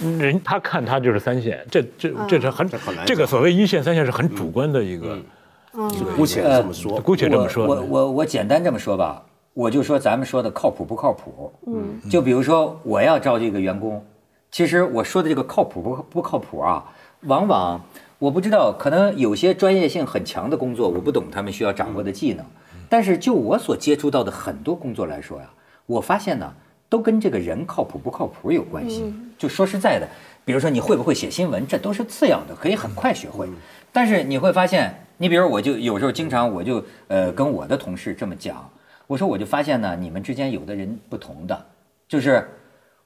人他看他就是三线，这这这是很很难这个所谓一线三线是很主观的一个，姑且这么说，姑且这么说。我我我我简单这么说吧，我就说咱们说的靠谱不靠谱。嗯，就比如说我要招这个员工，其实我说的这个靠谱不不靠谱啊，往往我不知道，可能有些专业性很强的工作，我不懂他们需要掌握的技能，但是就我所接触到的很多工作来说呀，我发现呢，都跟这个人靠谱不靠谱有关系。就说实在的，比如说你会不会写新闻，这都是次要的，可以很快学会。但是你会发现，你比如我就有时候经常我就呃跟我的同事这么讲，我说我就发现呢，你们之间有的人不同的，就是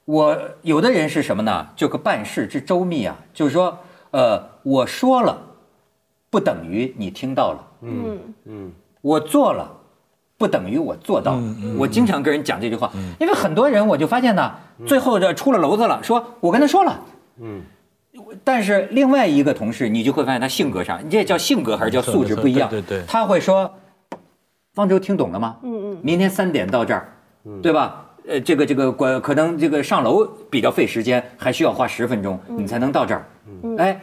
我有的人是什么呢？就个办事之周密啊，就是说呃我说了，不等于你听到了，嗯。嗯，我做了。不等于我做到，我经常跟人讲这句话，因为很多人我就发现呢，最后这出了篓子了，说我跟他说了，嗯，但是另外一个同事，你就会发现他性格上，你这叫性格还是叫素质不一样？对对对他会说，方舟听懂了吗？嗯嗯。明天三点到这儿，对吧？呃，这个这个管可能这个上楼比较费时间，还需要花十分钟，你才能到这儿。哎，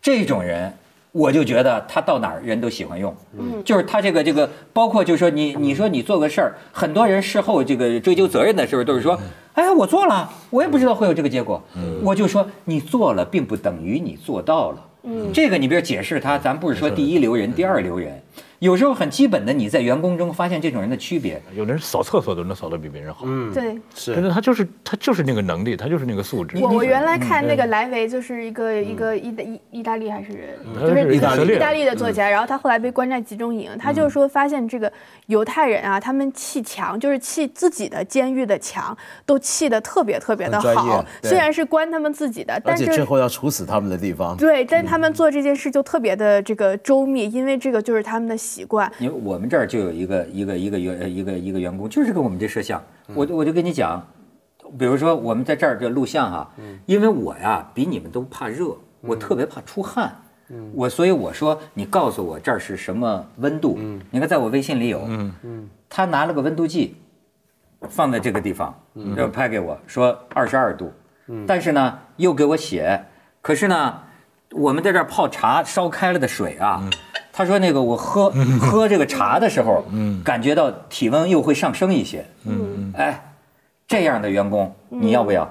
这种人。我就觉得他到哪儿人都喜欢用，嗯，就是他这个这个，包括就是说你你说你做个事儿，很多人事后这个追究责任的时候都是说，哎，我做了，我也不知道会有这个结果，我就说你做了并不等于你做到了，嗯，这个你比如解释他，咱不是说第一流人、第二流人。有时候很基本的，你在员工中发现这种人的区别。有的人扫厕所都能扫得比别人好。嗯，对，是。但是他就是他就是那个能力，他就是那个素质。我我原来看那个莱维就是一个一个意大意意大利还是就是意大利意大利的作家，然后他后来被关在集中营，他就说发现这个犹太人啊，他们砌墙就是砌自己的监狱的墙，都砌的特别特别的好。虽然是关他们自己的，但是最后要处死他们的地方。对，但他们做这件事就特别的这个周密，因为这个就是他们的。习惯，因为我们这儿就有一个一个一个员一个一个员工，就是跟我们这摄像，我我就跟你讲，比如说我们在这儿这录像哈，因为我呀比你们都怕热，我特别怕出汗，我所以我说你告诉我这儿是什么温度，你看在我微信里有，嗯。他拿了个温度计，放在这个地方，要拍给我说二十二度，但是呢又给我写，可是呢我们在这儿泡茶烧开了的水啊。他说：“那个我喝喝这个茶的时候，感觉到体温又会上升一些。哎，这样的员工你要不要？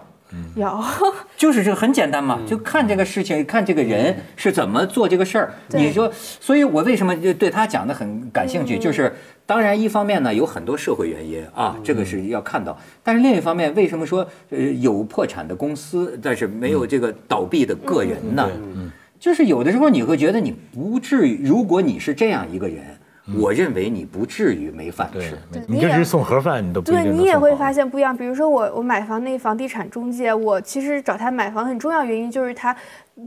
要，就是这个很简单嘛，就看这个事情，看这个人是怎么做这个事儿。你说，所以我为什么就对他讲的很感兴趣？就是当然一方面呢，有很多社会原因啊，这个是要看到。但是另一方面，为什么说呃有破产的公司，但是没有这个倒闭的个人呢？”就是有的时候你会觉得你不至于，如果你是这样一个人，我认为你不至于没饭吃。你就是送盒饭，你都对你也会发现不一样。比如说我我买房那房地产中介，我其实找他买房很重要原因就是他。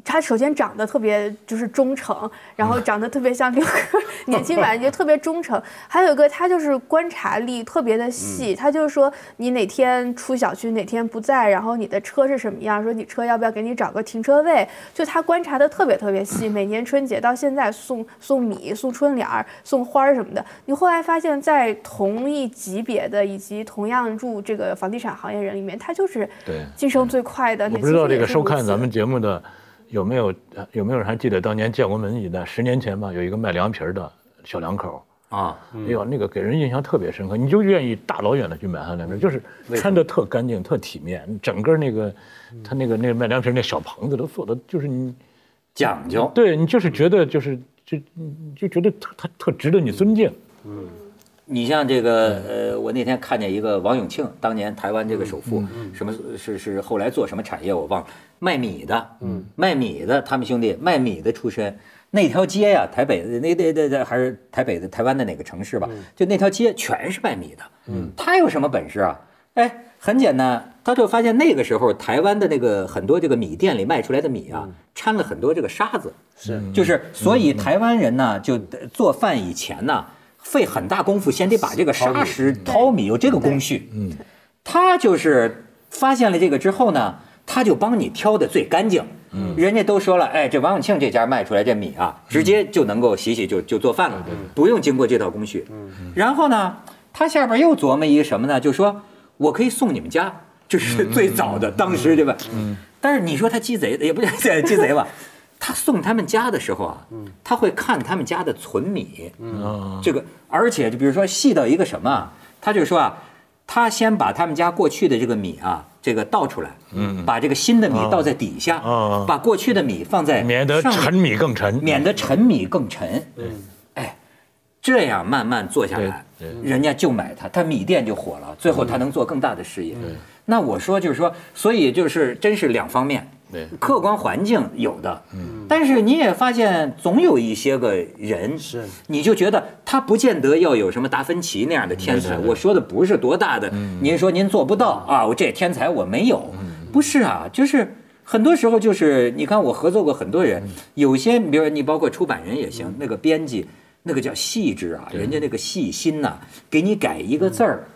他首先长得特别就是忠诚，然后长得特别像六哥，年轻版就特别忠诚。还有一个他就是观察力特别的细，他就是说你哪天出小区哪天不在，然后你的车是什么样，说你车要不要给你找个停车位，就他观察的特别特别细。每年春节到现在送送米、送春联儿、送花儿什么的，你后来发现，在同一级别的以及同样入这个房地产行业人里面，他就是对晋升最快的。我不知道这个收看咱们节目的。有没有有没有人还记得当年建国门一带十年前吧，有一个卖凉皮的小两口啊，哎呦，那个给人印象特别深刻，你就愿意大老远的去买他凉皮，就是穿的特干净、特体面，整个那个他那个那个卖凉皮那小棚子都做的就是你讲究，对你就是觉得就是就就觉得他他特值得你尊敬，嗯。你像这个，呃，我那天看见一个王永庆，当年台湾这个首富，什么是是后来做什么产业我忘了，卖米的，卖米的，他们兄弟卖米的出身，那条街呀，台北的那那那那还是台北的台湾的哪个城市吧，就那条街全是卖米的，嗯他有什么本事啊？哎，很简单，他就发现那个时候台湾的那个很多这个米店里卖出来的米啊，掺了很多这个沙子，是，就是所以台湾人呢，就做饭以前呢。费很大功夫，先得把这个沙石淘米，有这个工序。嗯，他就是发现了这个之后呢，他就帮你挑的最干净。嗯，人家都说了，哎，这王永庆这家卖出来这米啊，直接就能够洗洗就就做饭了，不用经过这套工序。嗯，然后呢，他下边又琢磨一个什么呢？就说我可以送你们家，这是最早的当时对吧？嗯，但是你说他鸡贼，也不是鸡贼吧？他送他们家的时候啊，他会看他们家的存米，这个而且就比如说细到一个什么，他就说啊，他先把他们家过去的这个米啊，这个倒出来，把这个新的米倒在底下，把过去的米放在免得沉米更沉，免得沉米更沉。哎，这样慢慢做下来，人家就买他，他米店就火了，最后他能做更大的事业。那我说就是说，所以就是真是两方面。客观环境有的，嗯，但是你也发现总有一些个人，是，你就觉得他不见得要有什么达芬奇那样的天才。我说的不是多大的，您说您做不到啊？我这天才我没有，不是啊，就是很多时候就是你看我合作过很多人，有些比如说你包括出版人也行，那个编辑。那个叫细致啊，人家那个细心呐，给你改一个字儿，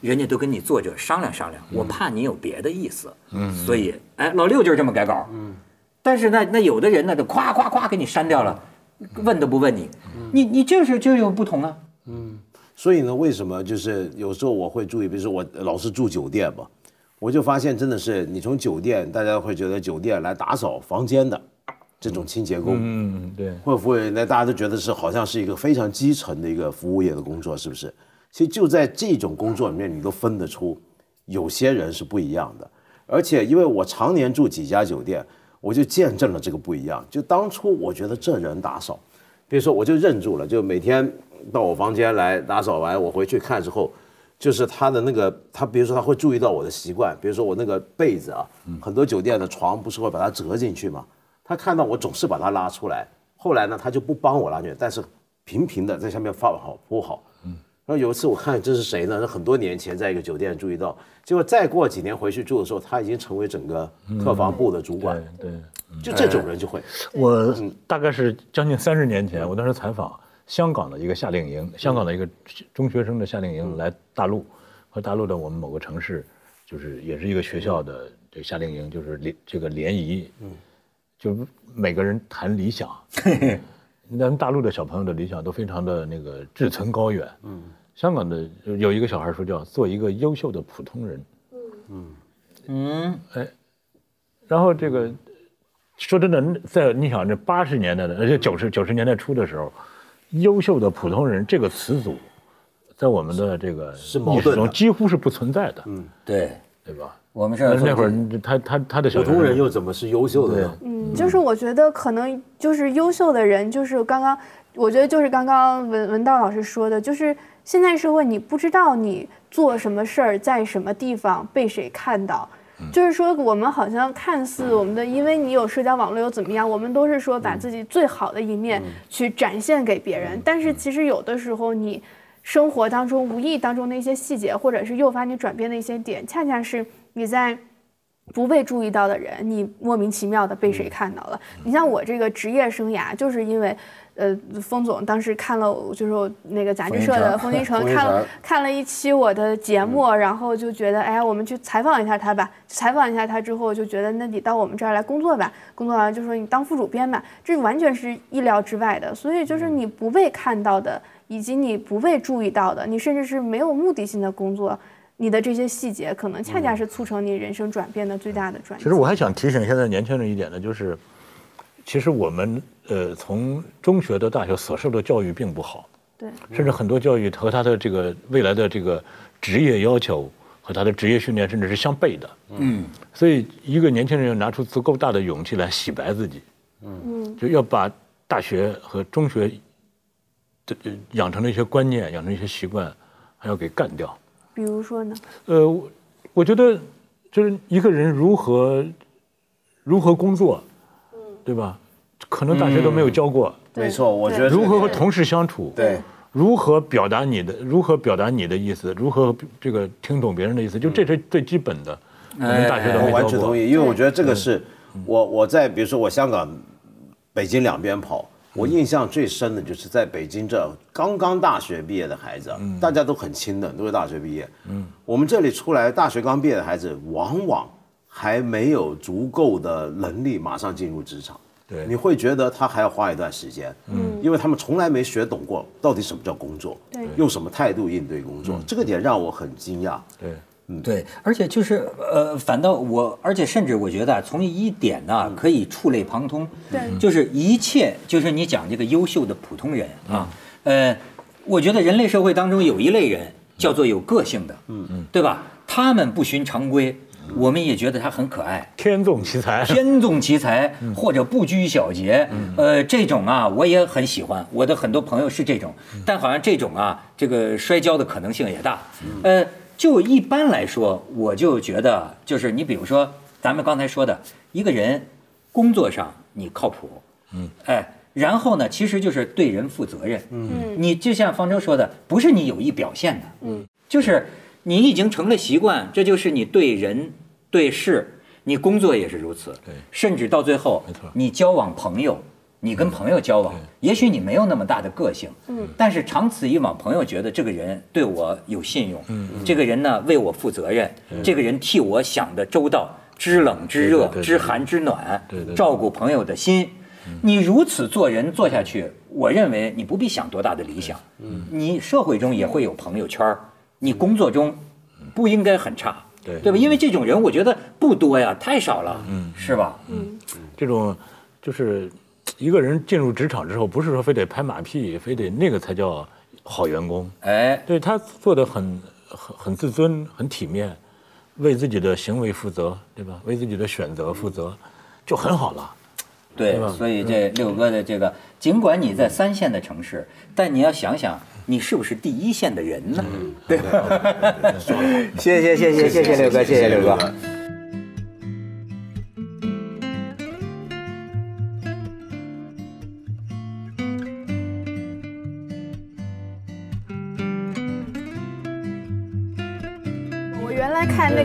人家都跟你作者商量商量。我怕你有别的意思，所以哎，老六就是这么改稿。但是那那有的人呢，就夸夸夸给你删掉了，问都不问你，你你就是就有不同啊。嗯，所以呢，为什么就是有时候我会注意，比如说我老是住酒店嘛，我就发现真的是你从酒店，大家会觉得酒店来打扫房间的这种清洁工，嗯，对，或者服务员，那大家都觉得是好像是一个非常基层的一个服务业的工作，是不是？其实就在这种工作里面，你都分得出有些人是不一样的。而且因为我常年住几家酒店，我就见证了这个不一样。就当初我觉得这人打扫，比如说我就认住了，就每天到我房间来打扫完，我回去看之后，就是他的那个他，比如说他会注意到我的习惯，比如说我那个被子啊，很多酒店的床不是会把它折进去吗？他看到我总是把他拉出来，后来呢，他就不帮我拉进去，但是平平的在下面放好铺好。然后有一次我看这是谁呢？是很多年前在一个酒店注意到，结果再过几年回去住的时候，他已经成为整个客房部的主管。对，就这种人就会。我大概是将近三十年前，我当时采访香港的一个夏令营，香港的一个中学生的夏令营来大陆，和大陆的我们某个城市，就是也是一个学校的这个夏令营，就是联这个联谊，嗯，就每个人谈理想。咱们大陆的小朋友的理想都非常的那个志存高远，嗯，香港的有一个小孩说叫做一个优秀的普通人，嗯。嗯。哎，然后这个说真的，在你想这八十年代的，而且九十九十年代初的时候，优秀的普通人这个词组，在我们的这个意识中几乎是不存在的，嗯，对。对吧？我们是那会儿他他他的小普通人又怎么是优秀的呢？嗯，就是我觉得可能就是优秀的人，就是刚刚我觉得就是刚刚文文道老师说的，就是现在社会你不知道你做什么事儿在什么地方被谁看到，就是说我们好像看似我们的，因为你有社交网络又怎么样，我们都是说把自己最好的一面去展现给别人，但是其实有的时候你生活当中无意当中的一些细节，或者是诱发你转变的一些点，恰恰是。你在不被注意到的人，你莫名其妙的被谁看到了？你像我这个职业生涯，就是因为，呃，封总当时看了，就是那个杂志社的封金城看了看了一期我的节目，然后就觉得，哎呀，我们去采访一下他吧。采访一下他之后，就觉得那你到我们这儿来工作吧。工作完了就说你当副主编吧，这完全是意料之外的。所以就是你不被看到的，以及你不被注意到的，你甚至是没有目的性的工作。你的这些细节，可能恰恰是促成你人生转变的最大的转。其实我还想提醒现在年轻人一点呢，就是，其实我们呃从中学到大学所受的教育并不好，对，甚至很多教育和他的这个未来的这个职业要求和他的职业训练甚至是相悖的，嗯，所以一个年轻人要拿出足够大的勇气来洗白自己，嗯，就要把大学和中学的养成了一些观念、养成一些习惯，还要给干掉。比如说呢？呃，我觉得就是一个人如何如何工作，嗯，对吧？可能大学都没有教过。没错，我觉得如何和同事相处，对，如何表达你的，如何表达你的意思，如何这个听懂别人的意思，就这是最基本的。我们大学都没教过。我完全同意，因为我觉得这个是我我在比如说我香港、北京两边跑。我印象最深的就是在北京这刚刚大学毕业的孩子，大家都很亲的，都是大学毕业。嗯，我们这里出来大学刚毕业的孩子，往往还没有足够的能力马上进入职场。对，你会觉得他还要花一段时间。嗯，因为他们从来没学懂过到底什么叫工作，对，用什么态度应对工作，这个点让我很惊讶。对。嗯，对，而且就是呃，反倒我，而且甚至我觉得从一点呢，可以触类旁通，对，就是一切，就是你讲这个优秀的普通人啊，呃，我觉得人类社会当中有一类人叫做有个性的，嗯嗯，对吧？他们不循常规，我们也觉得他很可爱，天纵奇才，天纵奇才或者不拘小节，呃，这种啊，我也很喜欢，我的很多朋友是这种，但好像这种啊，这个摔跤的可能性也大，呃。就一般来说，我就觉得，就是你比如说，咱们刚才说的一个人，工作上你靠谱，嗯，哎，然后呢，其实就是对人负责任，嗯，你就像方舟说的，不是你有意表现的，嗯，就是你已经成了习惯，这就是你对人对事，你工作也是如此，对，甚至到最后，没错，你交往朋友。你跟朋友交往，也许你没有那么大的个性，嗯，但是长此以往，朋友觉得这个人对我有信用，嗯，这个人呢为我负责任，这个人替我想的周到，知冷知热，知寒知暖，照顾朋友的心，你如此做人做下去，我认为你不必想多大的理想。嗯，你社会中也会有朋友圈儿，你工作中不应该很差，对。对吧？因为这种人我觉得不多呀，太少了，嗯，是吧？嗯，这种就是一个人进入职场之后，不是说非得拍马屁，非得那个才叫好员工。哎，对他做的很很很自尊，很体面，为自己的行为负责，对吧？为自己的选择负责，就很好了。对对，所以这六哥的这个，尽管你在三线的城市，但你要想想，你是不是第一线的人呢？对吧？谢谢谢谢谢谢六哥，谢谢六哥。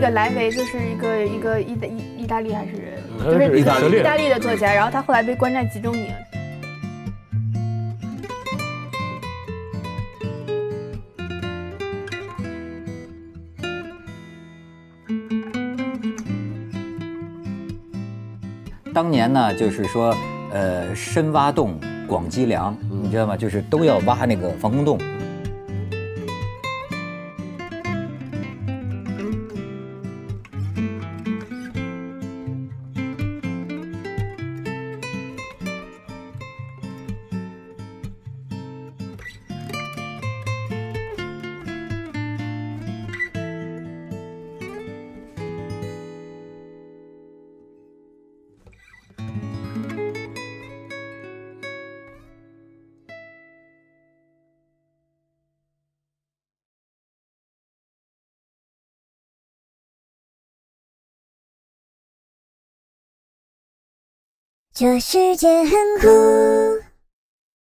个莱维就是一个一个意大意意大利还是他就是是意大利意大利的作家，然后他后来被关在集中营。当年呢，就是说，呃，深挖洞，广积粮，你知道吗？就是都要挖那个防空洞。这世界很酷。